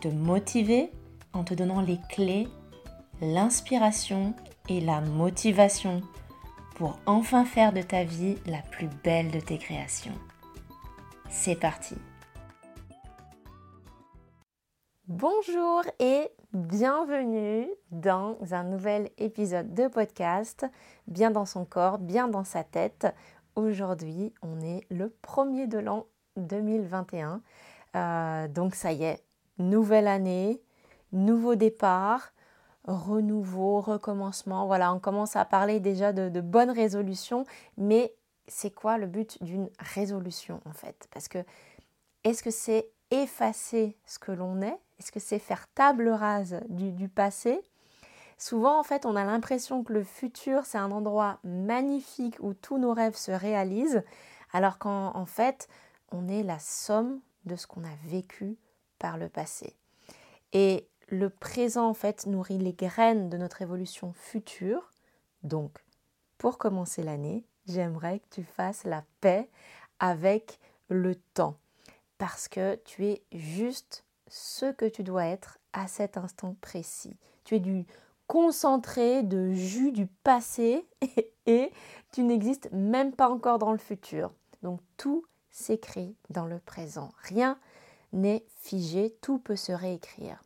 te motiver en te donnant les clés, l'inspiration et la motivation pour enfin faire de ta vie la plus belle de tes créations. C'est parti Bonjour et bienvenue dans un nouvel épisode de podcast, bien dans son corps, bien dans sa tête. Aujourd'hui, on est le premier de l'an 2021. Euh, donc ça y est, nouvelle année, nouveau départ, renouveau, recommencement. Voilà, on commence à parler déjà de, bonnes résolutions, mais c'est quoi le but d'une résolution en fait? Parce que est-ce que c'est effacer ce que l'on est? Est-ce que c'est faire table rase du, passé? Souvent, en fait, on a l'impression que le futur, c'est un endroit magnifique où tous nos rêves se réalisent, alors qu'en fait, on est la somme de ce qu'on a vécu par le passé. Et le présent, en fait, nourrit les graines de notre évolution future. Donc, pour commencer l'année, j'aimerais que tu fasses la paix avec le temps parce que tu es juste ce que tu dois être à cet instant précis. Tu es du concentré de jus du passé et, tu n'existes même pas encore dans le futur. Donc tout s'écrit dans le présent. Rien n'est figé, tout peut se réécrire.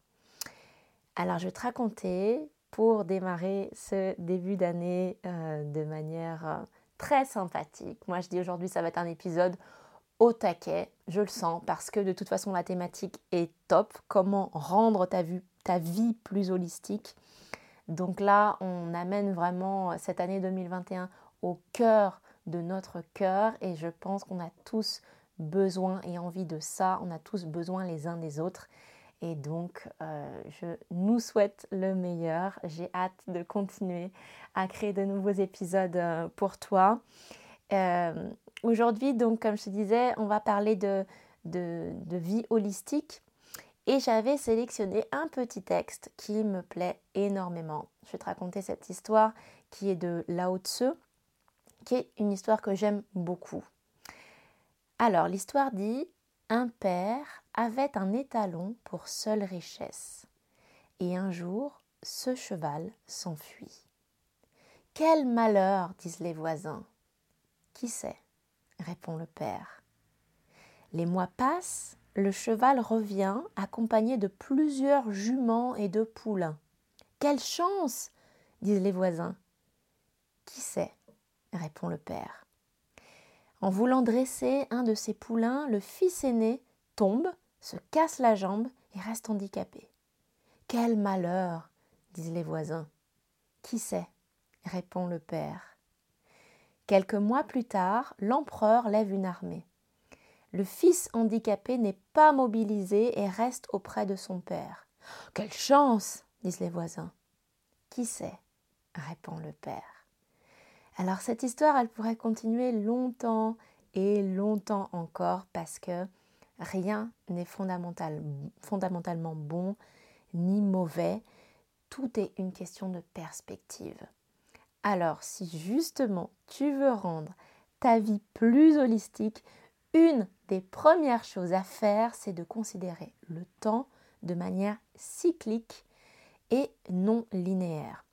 Alors je vais te raconter pour démarrer ce début d'année euh, de manière euh, très sympathique. Moi je dis aujourd'hui ça va être un épisode au taquet, je le sens, parce que de toute façon la thématique est top. Comment rendre ta, ta vie plus holistique. Donc là, on amène vraiment cette année 2021 au cœur de notre cœur et je pense qu'on a tous besoin et envie de ça. On a tous besoin les uns des autres. Et donc, euh, je nous souhaite le meilleur. J'ai hâte de continuer à créer de nouveaux épisodes euh, pour toi. Euh, Aujourd'hui, donc, comme je te disais, on va parler de, vie holistique. Et j'avais sélectionné un petit texte qui me plaît énormément. Je vais te raconter cette histoire qui est de Lao Tzu, qui est une histoire que j'aime beaucoup. Alors, l'histoire dit Un père avait un étalon pour seule richesse. Et un jour, ce cheval s'enfuit. Quel malheur, disent les voisins. Qui sait répond le père. Les mois passent, le cheval revient accompagné de plusieurs juments et de poulains. Quelle chance disent les voisins. Qui sait répond le père. En voulant dresser un de ces poulains, le fils aîné tombe, se casse la jambe et reste handicapé. Quel malheur disent les voisins. Qui sait? répond le père. Quelques mois plus tard, l'empereur lève une armée. Le fils handicapé n'est pas mobilisé et reste auprès de son père. Quelle chance disent les voisins. Qui sait? répond le père. Alors cette histoire, elle pourrait continuer longtemps et longtemps encore parce que rien n'est fondamental, fondamentalement bon ni mauvais. Tout est une question de perspective. Alors si justement tu veux rendre ta vie plus holistique, une des premières choses à faire, c'est de considérer le temps de manière cyclique et non linéaire.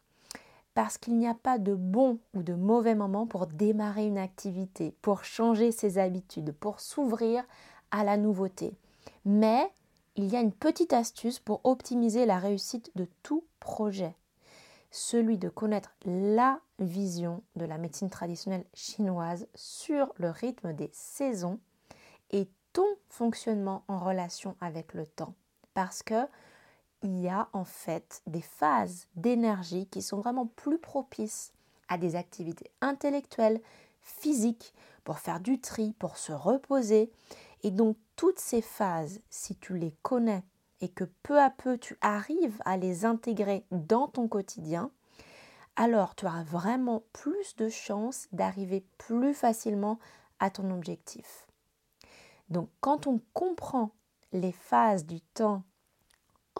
Parce qu'il n'y a pas de bon ou de mauvais moment pour démarrer une activité, pour changer ses habitudes, pour s'ouvrir à la nouveauté. Mais il y a une petite astuce pour optimiser la réussite de tout projet celui de connaître la vision de la médecine traditionnelle chinoise sur le rythme des saisons et ton fonctionnement en relation avec le temps. Parce que il y a en fait des phases d'énergie qui sont vraiment plus propices à des activités intellectuelles, physiques, pour faire du tri, pour se reposer. Et donc toutes ces phases, si tu les connais et que peu à peu tu arrives à les intégrer dans ton quotidien, alors tu auras vraiment plus de chances d'arriver plus facilement à ton objectif. Donc quand on comprend les phases du temps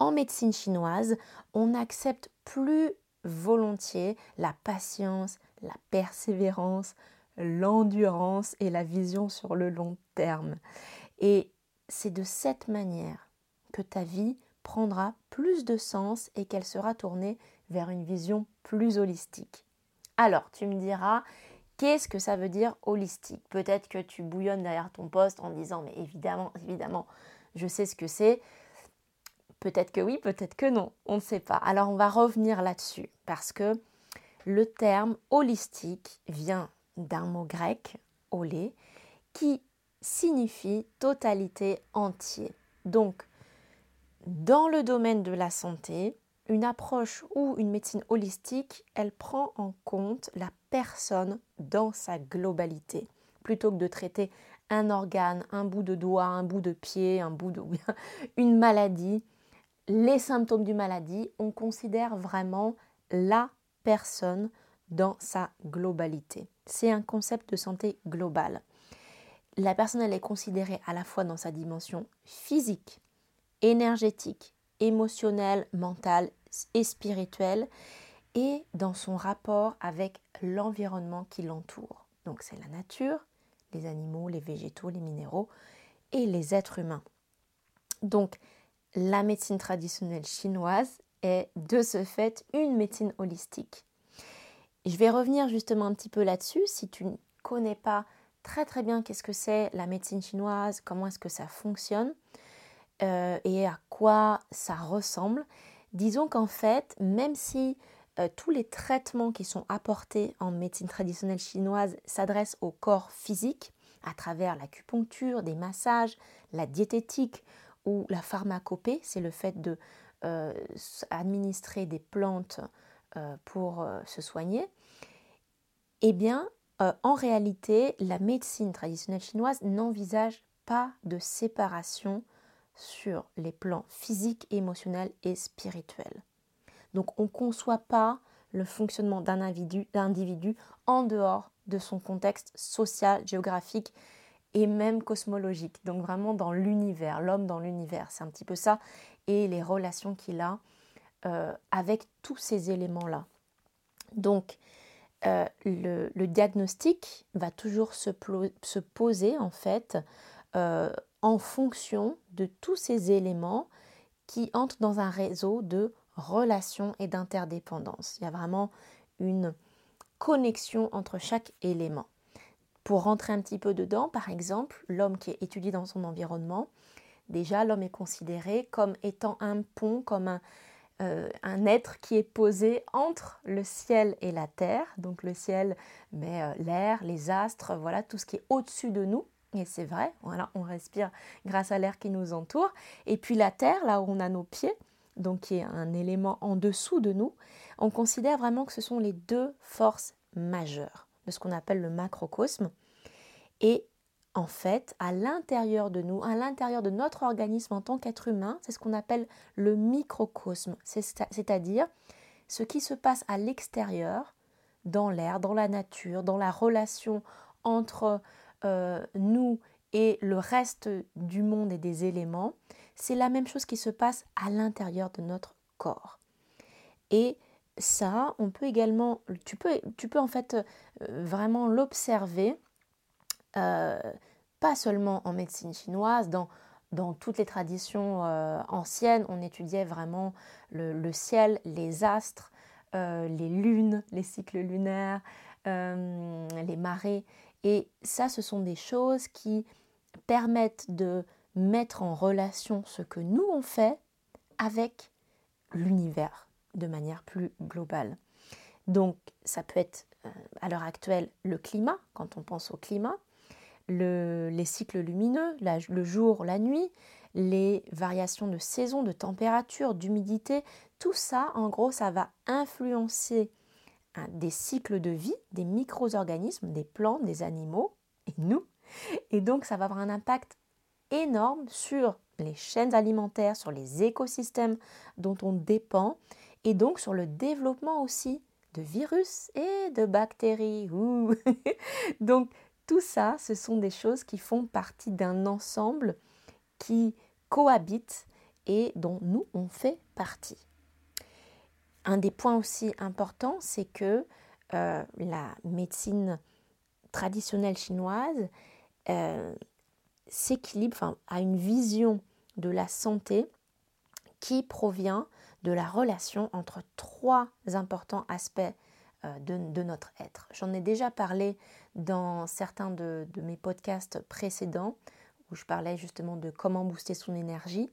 en médecine chinoise, on accepte plus volontiers la patience, la persévérance, l'endurance et la vision sur le long terme. Et c'est de cette manière que ta vie prendra plus de sens et qu'elle sera tournée vers une vision plus holistique. Alors, tu me diras, qu'est-ce que ça veut dire holistique? Peut-être que tu bouillonnes derrière ton poste en disant, mais évidemment, évidemment, je sais ce que c'est. Peut-être que oui, peut-être que non, on ne sait pas. Alors, on va revenir là-dessus parce que le terme holistique vient d'un mot grec, olé, qui signifie totalité entier. Donc, dans le domaine de la santé, une approche ou une médecine holistique, elle prend en compte la personne dans sa globalité. Plutôt que de traiter un organe, un bout de doigt, un bout de pied, un bout de... une maladie, les symptômes d'une maladie, on considère vraiment la personne dans sa globalité. C'est un concept de santé globale. La personne, elle est considérée à la fois dans sa dimension physique, énergétique, émotionnelle, mentale et spirituelle, et dans son rapport avec l'environnement qui l'entoure. Donc c'est la nature, les animaux, les végétaux, les minéraux et les êtres humains. Donc la médecine traditionnelle chinoise est de ce fait une médecine holistique. Je vais revenir justement un petit peu là-dessus. Si tu ne connais pas très très bien qu'est-ce que c'est la médecine chinoise, comment est-ce que ça fonctionne euh, et à quoi ça ressemble, disons qu'en fait, même si euh, tous les traitements qui sont apportés en médecine traditionnelle chinoise s'adressent au corps physique, à travers l'acupuncture, des massages, la diététique ou la pharmacopée, c'est le fait de euh, administrer des plantes euh, pour euh, se soigner, eh bien, en réalité, la médecine traditionnelle chinoise n'envisage pas de séparation sur les plans physiques, émotionnels et spirituels. Donc on ne conçoit pas le fonctionnement d'un individu, individu en dehors de son contexte social, géographique et même cosmologique. Donc vraiment dans l'univers, l'homme dans l'univers. C'est un petit peu ça et les relations qu'il a euh, avec tous ces éléments-là. Donc euh, le, diagnostic va toujours se, poser en fait euh, en fonction de tous ces éléments qui entrent dans un réseau de relations et d'interdépendance. Il y a vraiment une connexion entre chaque élément. Pour rentrer un petit peu dedans, par exemple, l'homme qui est étudié dans son environnement, déjà l'homme est considéré comme étant un pont, comme un, euh, être qui est posé entre le ciel et la terre. Donc le ciel, mais euh, l'air, les astres, voilà tout ce qui est au-dessus de nous. Et c'est vrai, voilà, on respire grâce à l'air qui nous entoure. Et puis la terre, là où on a nos pieds, donc qui est un élément en dessous de nous, on considère vraiment que ce sont les deux forces majeures de ce qu'on appelle le macrocosme. Et en fait, à l'intérieur de nous, à l'intérieur de notre organisme en tant qu'être humain, c'est ce qu'on appelle le microcosme, c'est-à-dire ce qui se passe à l'extérieur, dans l'air, dans la nature, dans la relation entre euh, nous et le reste du monde et des éléments, c'est la même chose qui se passe à l'intérieur de notre corps. Et ça, on peut également, tu peux, en fait euh, vraiment l'observer, euh, pas seulement en médecine chinoise, dans, dans toutes les traditions euh, anciennes, on étudiait vraiment le, ciel, les astres, les lunes, les cycles lunaires, les marées. Et ça, ce sont des choses qui permettent de mettre en relation ce que nous on fait avec l'univers de manière plus globale. Donc ça peut être euh, à l'heure actuelle le climat, quand on pense au climat, les cycles lumineux, le jour, la nuit, les variations de saison, de température, d'humidité, tout ça, en gros, ça va influencer hein, des cycles de vie, des micro-organismes, des plantes, des animaux, et nous. Et donc, ça va avoir un impact énorme sur les chaînes alimentaires, sur les écosystèmes dont on dépend, et donc sur le développement aussi de virus et de bactéries. donc tout ça, ce sont des choses qui font partie d'un ensemble qui cohabite et dont nous, on fait partie. Un des points aussi importants, c'est que euh, la médecine traditionnelle chinoise euh, s'équilibre, a une vision de la santé qui provient de la relation entre trois importants aspects euh, de, notre être. J'en ai déjà parlé dans certains de, mes podcasts précédents où je parlais justement de comment booster son énergie,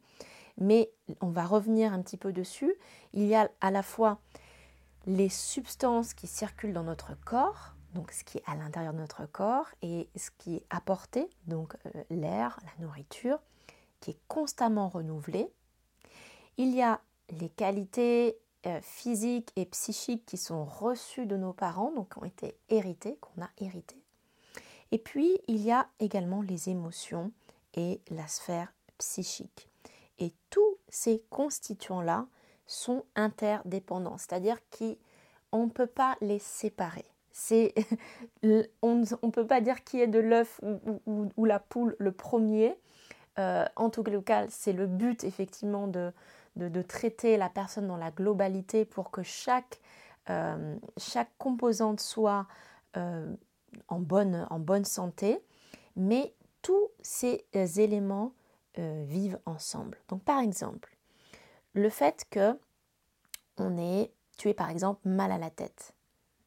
mais on va revenir un petit peu dessus. Il y a à la fois les substances qui circulent dans notre corps, donc ce qui est à l'intérieur de notre corps, et ce qui est apporté, donc euh, l'air, la nourriture, qui est constamment renouvelé. Il y a les qualités euh, physiques et psychiques qui sont reçues de nos parents, donc qui ont été héritées, qu'on a héritées. Et puis, il y a également les émotions et la sphère psychique. Et tous ces constituants-là sont interdépendants, c'est-à-dire qu'on ne peut pas les séparer. on ne peut pas dire qui est de l'œuf ou, la poule le premier. Euh, en tout cas, c'est le but effectivement de, de, traiter la personne dans la globalité pour que chaque, euh, composante soit euh, en, bonne, santé. Mais tous ces éléments vivent ensemble. Donc par exemple, le fait que on est, tu es par exemple mal à la tête.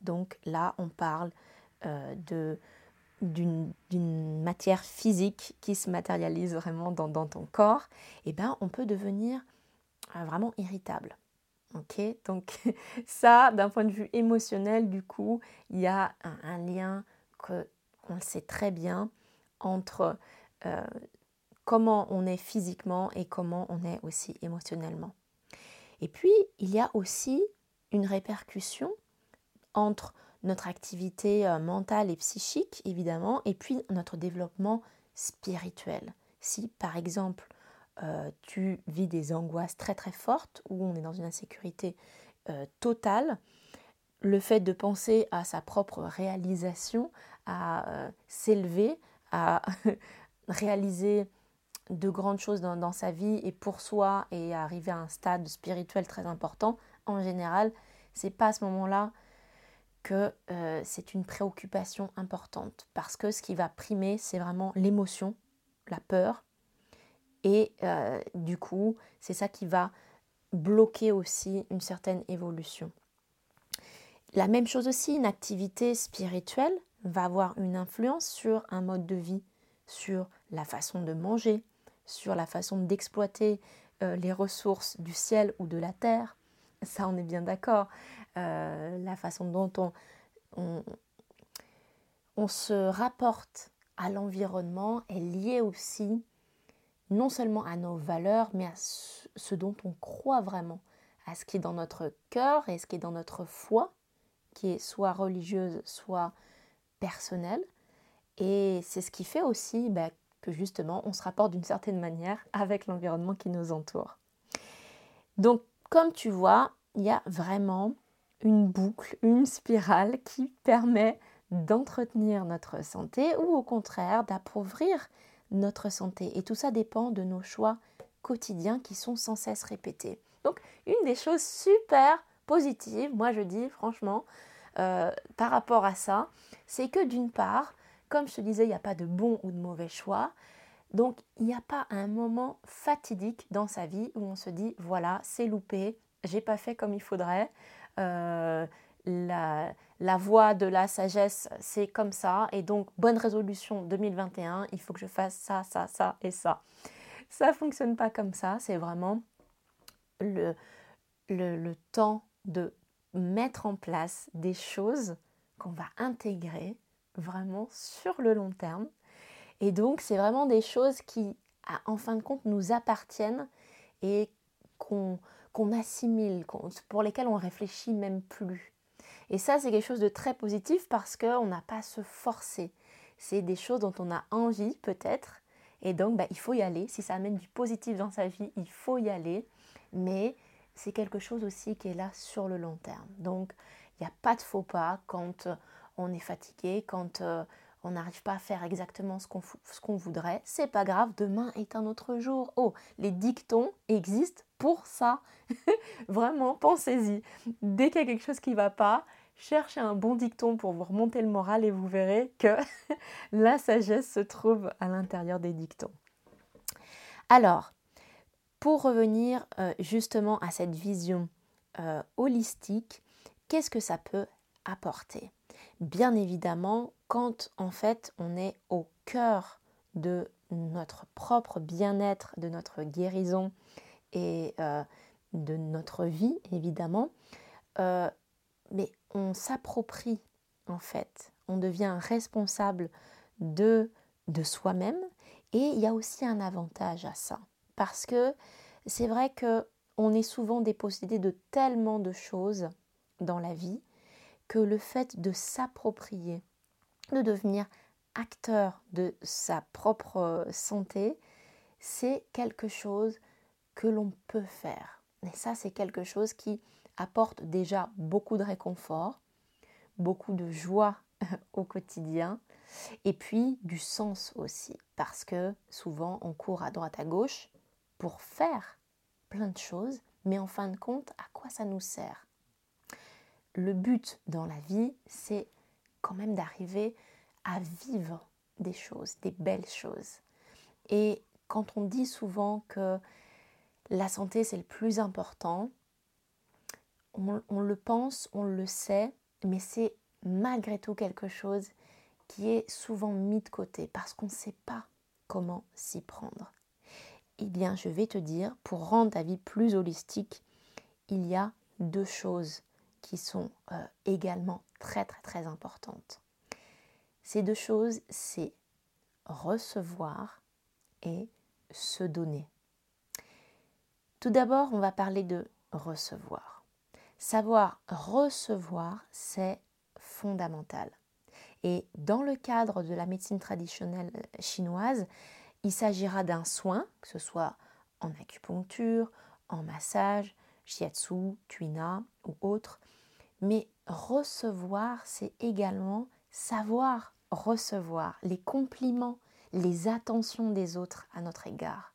Donc là, on parle euh, d'une matière physique qui se matérialise vraiment dans, ton corps, et eh ben on peut devenir euh, vraiment irritable. Ok, donc ça, d'un point de vue émotionnel, du coup, il y a un, lien que on le sait très bien entre euh, comment on est physiquement et comment on est aussi émotionnellement. Et puis, il y a aussi une répercussion entre notre activité euh, mentale et psychique, évidemment, et puis notre développement spirituel. Si, par exemple, euh, tu vis des angoisses très très fortes, ou on est dans une insécurité euh, totale, le fait de penser à sa propre réalisation, à s'élever, à réaliser de grandes choses dans, sa vie et pour soi et arriver à un stade spirituel très important, en général, c'est pas à ce moment-là que euh, c'est une préoccupation importante parce que ce qui va primer, c'est vraiment l'émotion, la peur. Et euh, du coup, c'est ça qui va bloquer aussi une certaine évolution. La même chose aussi, une activité spirituelle va avoir une influence sur un mode de vie, sur la façon de manger, sur la façon d'exploiter euh, les ressources du ciel ou de la terre. Ça, on est bien d'accord. Euh, la façon dont on, on, se rapporte à l'environnement est liée aussi non seulement à nos valeurs, mais à ce dont on croit vraiment, à ce qui est dans notre cœur et ce qui est dans notre foi, qui est soit religieuse, soit personnelle. Et c'est ce qui fait aussi bah, que justement on se rapporte d'une certaine manière avec l'environnement qui nous entoure. Donc comme tu vois, il y a vraiment une boucle, une spirale qui permet d'entretenir notre santé ou au contraire d'appauvrir notre santé. Et tout ça dépend de nos choix quotidiens qui sont sans cesse répétés. Donc une des choses super positives, moi je dis franchement, euh, par rapport à ça, c'est que d'une part, comme je te disais, il n'y a pas de bon ou de mauvais choix. Donc, il n'y a pas un moment fatidique dans sa vie où on se dit voilà, c'est loupé, j'ai pas fait comme il faudrait. Euh, la, voie de la sagesse, c'est comme ça. Et donc, bonne résolution 2021, il faut que je fasse ça, ça, ça et ça. Ça ne fonctionne pas comme ça. C'est vraiment le, le, le temps de mettre en place des choses qu'on va intégrer vraiment sur le long terme. Et donc, c'est vraiment des choses qui, en fin de compte, nous appartiennent et qu'on assimile, pour lesquelles on réfléchit même plus. Et ça, c'est quelque chose de très positif parce qu'on n'a pas à se forcer. C'est des choses dont on a envie peut-être Et donc, bah, il faut y aller. Si ça amène du positif dans sa vie, il faut y aller. Mais c'est quelque chose aussi qui est là sur le long terme. Donc, il n'y a pas de faux pas quand euh, on est fatigué, quand euh, on n'arrive pas à faire exactement ce qu'on, ce qu'on voudrait. C'est pas grave, demain est un autre jour. Oh, les dictons existent pour ça. Vraiment, pensez-y. Dès qu'il y a quelque chose qui ne va pas, cherchez un bon dicton pour vous remonter le moral et vous verrez que la sagesse se trouve à l'intérieur des dictons. Alors, pour revenir euh, justement à cette vision euh, holistique, qu'est-ce que ça peut apporter? Bien évidemment, quand en fait on est au cœur de notre propre bien-être, de notre guérison et euh, de notre vie, évidemment, mais on s'approprie en fait, on devient responsable de, de soi-même. Et il y a aussi un avantage à ça. Parce que c'est vrai que on est souvent dépossédé de tellement de choses dans la vie que le fait de s'approprier, de devenir acteur de sa propre santé, c'est quelque chose que l'on peut faire. Et ça, c'est quelque chose qui apporte déjà beaucoup de réconfort, beaucoup de joie au quotidien et puis du sens aussi parce que souvent on court à droite à gauche pour faire plein de choses, mais en fin de compte, à quoi ça nous sert? Le but dans la vie, c'est quand même d'arriver à vivre des choses, des belles choses. Et quand on dit souvent que la santé, c'est le plus important, on, le pense, on le sait, mais c'est malgré tout quelque chose qui est souvent mis de côté parce qu'on ne sait pas comment s'y prendre. Eh bien, je vais te dire, pour rendre ta vie plus holistique, il y a deux choses qui sont euh, également très très très importantes. Ces deux choses, c'est recevoir et se donner. Tout d'abord, on va parler de recevoir. Savoir recevoir, c'est fondamental. Et dans le cadre de la médecine traditionnelle chinoise, il s'agira d'un soin, que ce soit en acupuncture, en massage, shiatsu, tuina ou autre. Mais recevoir, c'est également savoir recevoir les compliments, les attentions des autres à notre égard.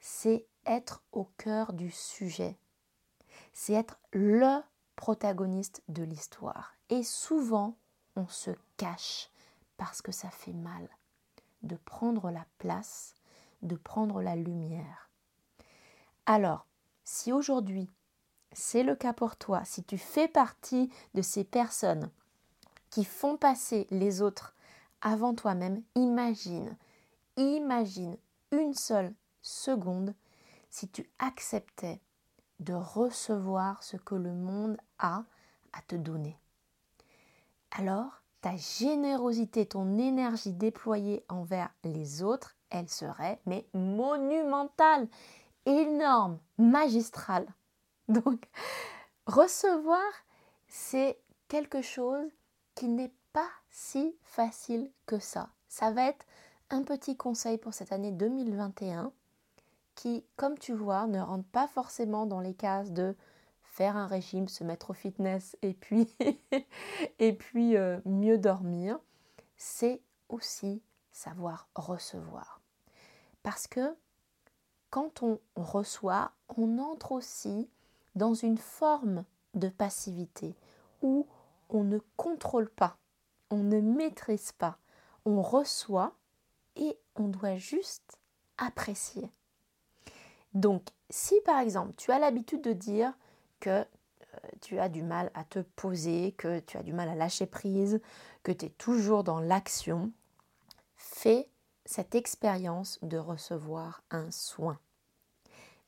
C'est être au cœur du sujet. C'est être le protagoniste de l'histoire. Et souvent, on se cache parce que ça fait mal de prendre la place, de prendre la lumière. Alors, si aujourd'hui c'est le cas pour toi, si tu fais partie de ces personnes qui font passer les autres avant toi-même, imagine, imagine une seule seconde si tu acceptais de recevoir ce que le monde a à te donner. Alors, ta générosité, ton énergie déployée envers les autres, elle serait mais monumentale, énorme, magistrale. Donc, recevoir, c'est quelque chose qui n'est pas si facile que ça. Ça va être un petit conseil pour cette année 2021 qui, comme tu vois, ne rentre pas forcément dans les cases de faire un régime, se mettre au fitness et puis, et puis euh, mieux dormir, c'est aussi savoir recevoir. Parce que quand on reçoit, on entre aussi dans une forme de passivité où on ne contrôle pas, on ne maîtrise pas, on reçoit et on doit juste apprécier. Donc, si par exemple tu as l'habitude de dire que euh, tu as du mal à te poser, que tu as du mal à lâcher prise, que tu es toujours dans l'action, fais cette expérience de recevoir un soin.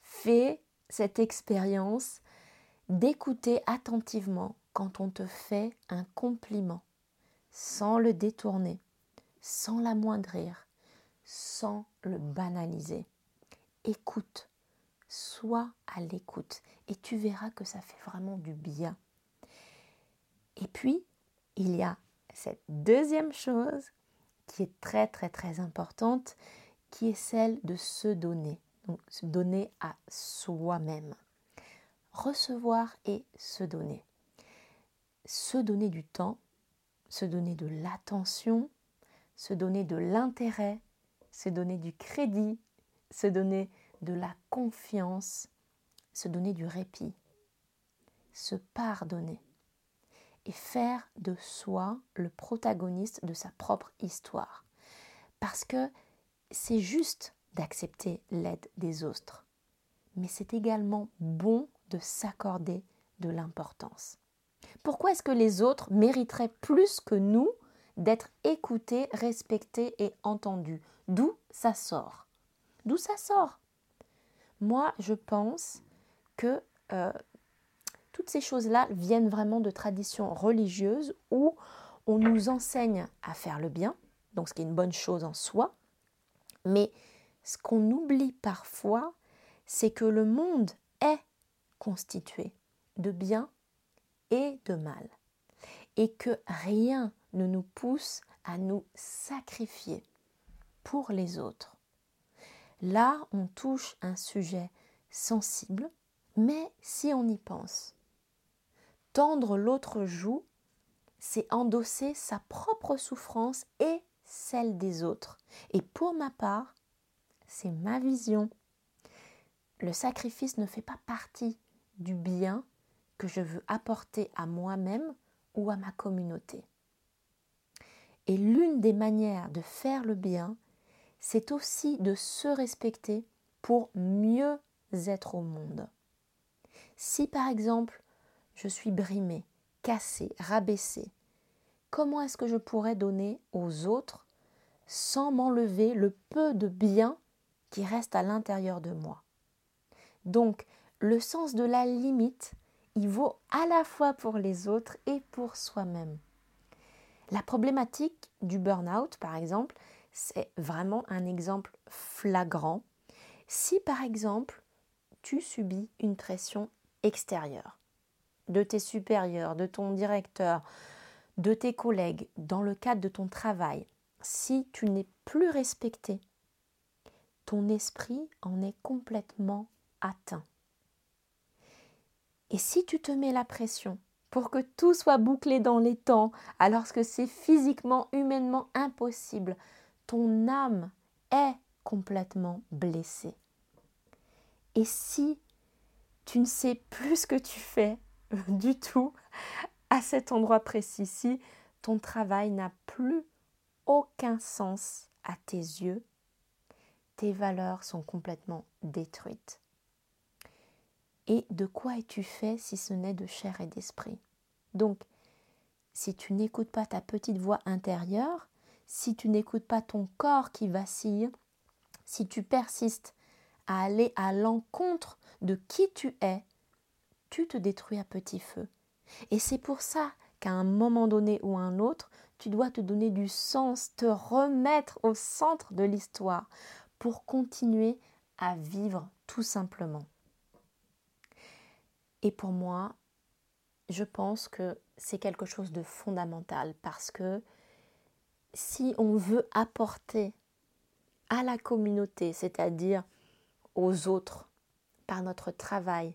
Fais cette expérience d'écouter attentivement quand on te fait un compliment, sans le détourner, sans l'amoindrir, sans le banaliser. Écoute, sois à l'écoute et tu verras que ça fait vraiment du bien. Et puis, il y a cette deuxième chose qui est très très très importante, qui est celle de se donner, donc se donner à soi-même. Recevoir et se donner. Se donner du temps, se donner de l'attention, se donner de l'intérêt, se donner du crédit, se donner de la confiance, se donner du répit, se pardonner et faire de soi le protagoniste de sa propre histoire. Parce que c'est juste d'accepter l'aide des autres, mais c'est également bon de s'accorder de l'importance. Pourquoi est-ce que les autres mériteraient plus que nous d'être écoutés, respectés et entendus? D'où ça sort? D'où ça sort? Moi, je pense que euh, toutes ces choses-là viennent vraiment de traditions religieuses où on nous enseigne à faire le bien, donc ce qui est une bonne chose en soi, mais ce qu'on oublie parfois, c'est que le monde est constitué de bien et de mal, et que rien ne nous pousse à nous sacrifier pour les autres. Là, on touche un sujet sensible, mais si on y pense, tendre l'autre joue, c'est endosser sa propre souffrance et celle des autres. Et pour ma part, c'est ma vision. Le sacrifice ne fait pas partie du bien que je veux apporter à moi-même ou à ma communauté. Et l'une des manières de faire le bien, c'est aussi de se respecter pour mieux être au monde. Si par exemple je suis brimée, cassée, rabaissée, comment est-ce que je pourrais donner aux autres sans m'enlever le peu de bien qui reste à l'intérieur de moi? Donc, le sens de la limite, il vaut à la fois pour les autres et pour soi-même. La problématique du burn-out, par exemple, c'est vraiment un exemple flagrant. Si par exemple, tu subis une pression extérieure, de tes supérieurs, de ton directeur, de tes collègues, dans le cadre de ton travail, si tu n'es plus respecté, ton esprit en est complètement atteint. Et si tu te mets la pression pour que tout soit bouclé dans les temps, alors que c'est physiquement, humainement impossible, ton âme est complètement blessée. Et si tu ne sais plus ce que tu fais du tout à cet endroit précis. Si ton travail n'a plus aucun sens à tes yeux, tes valeurs sont complètement détruites. Et de quoi es-tu fait si ce n'est de chair et d'esprit? Donc, si tu n'écoutes pas ta petite voix intérieure, si tu n'écoutes pas ton corps qui vacille, si tu persistes à aller à l'encontre de qui tu es, tu te détruis à petit feu. Et c'est pour ça qu'à un moment donné ou un autre, tu dois te donner du sens, te remettre au centre de l'histoire pour continuer à vivre tout simplement. Et pour moi, je pense que c'est quelque chose de fondamental parce que si on veut apporter à la communauté, c'est-à-dire aux autres, par notre travail,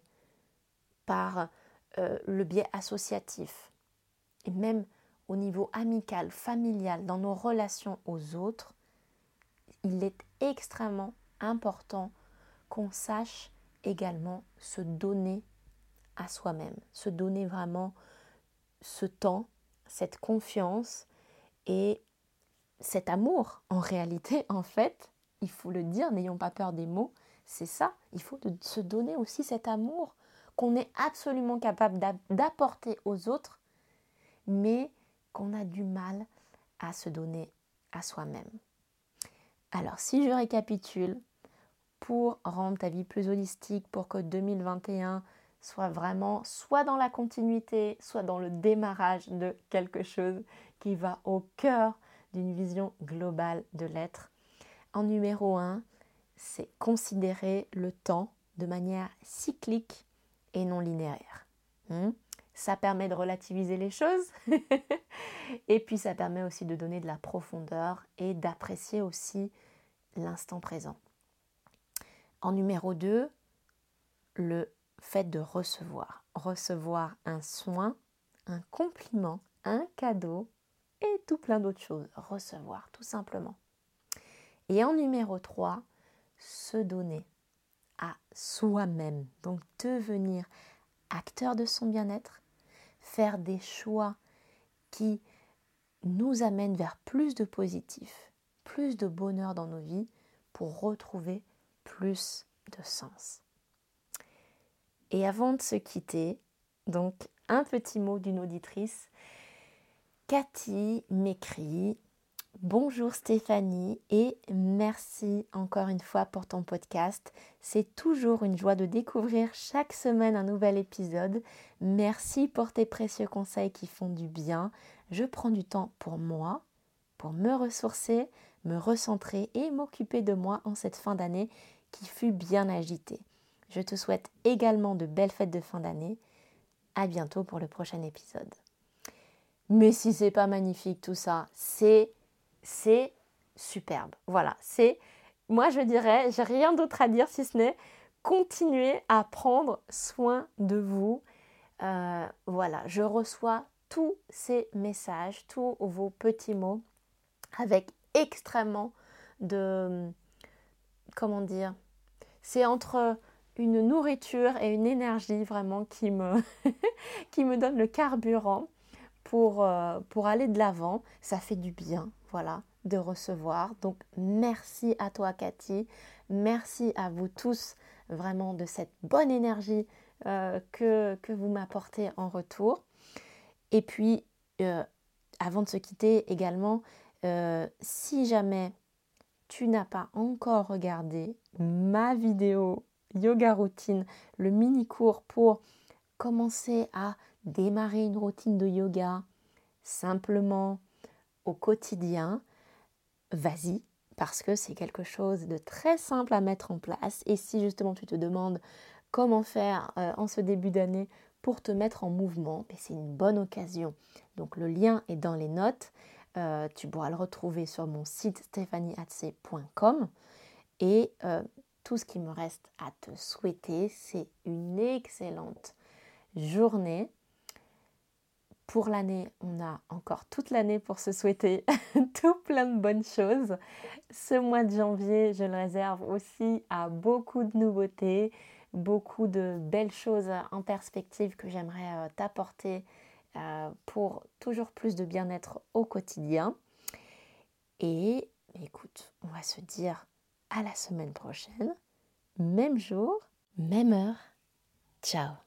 par euh, le biais associatif, et même au niveau amical, familial, dans nos relations aux autres, il est extrêmement important qu'on sache également se donner à soi-même, se donner vraiment ce temps, cette confiance et cet amour. En réalité, en fait, il faut le dire, n'ayons pas peur des mots, c'est ça, il faut se donner aussi cet amour qu'on est absolument capable d'apporter aux autres, mais qu'on a du mal à se donner à soi-même. Alors si je récapitule, pour rendre ta vie plus holistique, pour que 2021 soit vraiment soit dans la continuité, soit dans le démarrage de quelque chose qui va au cœur d'une vision globale de l'être. En numéro 1, c'est considérer le temps de manière cyclique et non linéaire. Hmm? ça permet de relativiser les choses et puis ça permet aussi de donner de la profondeur et d'apprécier aussi l'instant présent. En numéro 2, le fait de recevoir. Recevoir un soin, un compliment, un cadeau et tout plein d'autres choses. Recevoir, tout simplement. Et en numéro 3, se donner à soi-même. Donc devenir acteur de son bien-être, faire des choix qui nous amènent vers plus de positif, plus de bonheur dans nos vies pour retrouver plus de sens. Et avant de se quitter, donc un petit mot d'une auditrice. Cathy m'écrit Bonjour Stéphanie et merci encore une fois pour ton podcast. C'est toujours une joie de découvrir chaque semaine un nouvel épisode. Merci pour tes précieux conseils qui font du bien. Je prends du temps pour moi, pour me ressourcer, me recentrer et m'occuper de moi en cette fin d'année qui fut bien agitée. Je te souhaite également de belles fêtes de fin d'année. À bientôt pour le prochain épisode. Mais si c'est pas magnifique tout ça, c'est c'est superbe. Voilà, c'est moi je dirais, j'ai rien d'autre à dire si ce n'est continuer à prendre soin de vous. Euh, voilà, je reçois tous ces messages, tous vos petits mots avec extrêmement de comment dire, c'est entre une nourriture et une énergie vraiment qui me, qui me donne le carburant pour, euh, pour aller de l'avant. Ça fait du bien, voilà, de recevoir. Donc merci à toi Cathy, merci à vous tous vraiment de cette bonne énergie euh, que, que vous m'apportez en retour. Et puis, euh, avant de se quitter également, si jamais tu n'as pas encore regardé ma vidéo yoga routine, le mini cours pour commencer à démarrer une routine de yoga simplement au quotidien, vas-y, parce que c'est quelque chose de très simple à mettre en place. Et si justement tu te demandes comment faire euh, en ce début d'année pour te mettre en mouvement, ben, c'est une bonne occasion. Donc le lien est dans les notes. Euh, tu pourras le retrouver sur mon site stéphaniehatse.com. Et euh, tout ce qui me reste à te souhaiter, c'est une excellente journée pour l'année, on a encore toute l'année pour se souhaiter tout plein de bonnes choses. Ce mois de janvier, je le réserve aussi à beaucoup de nouveautés, beaucoup de belles choses en perspective que j'aimerais euh, t'apporter euh, pour toujours plus de bien-être au quotidien. Et écoute, on va se dire à la semaine prochaine, même jour, même heure. Ciao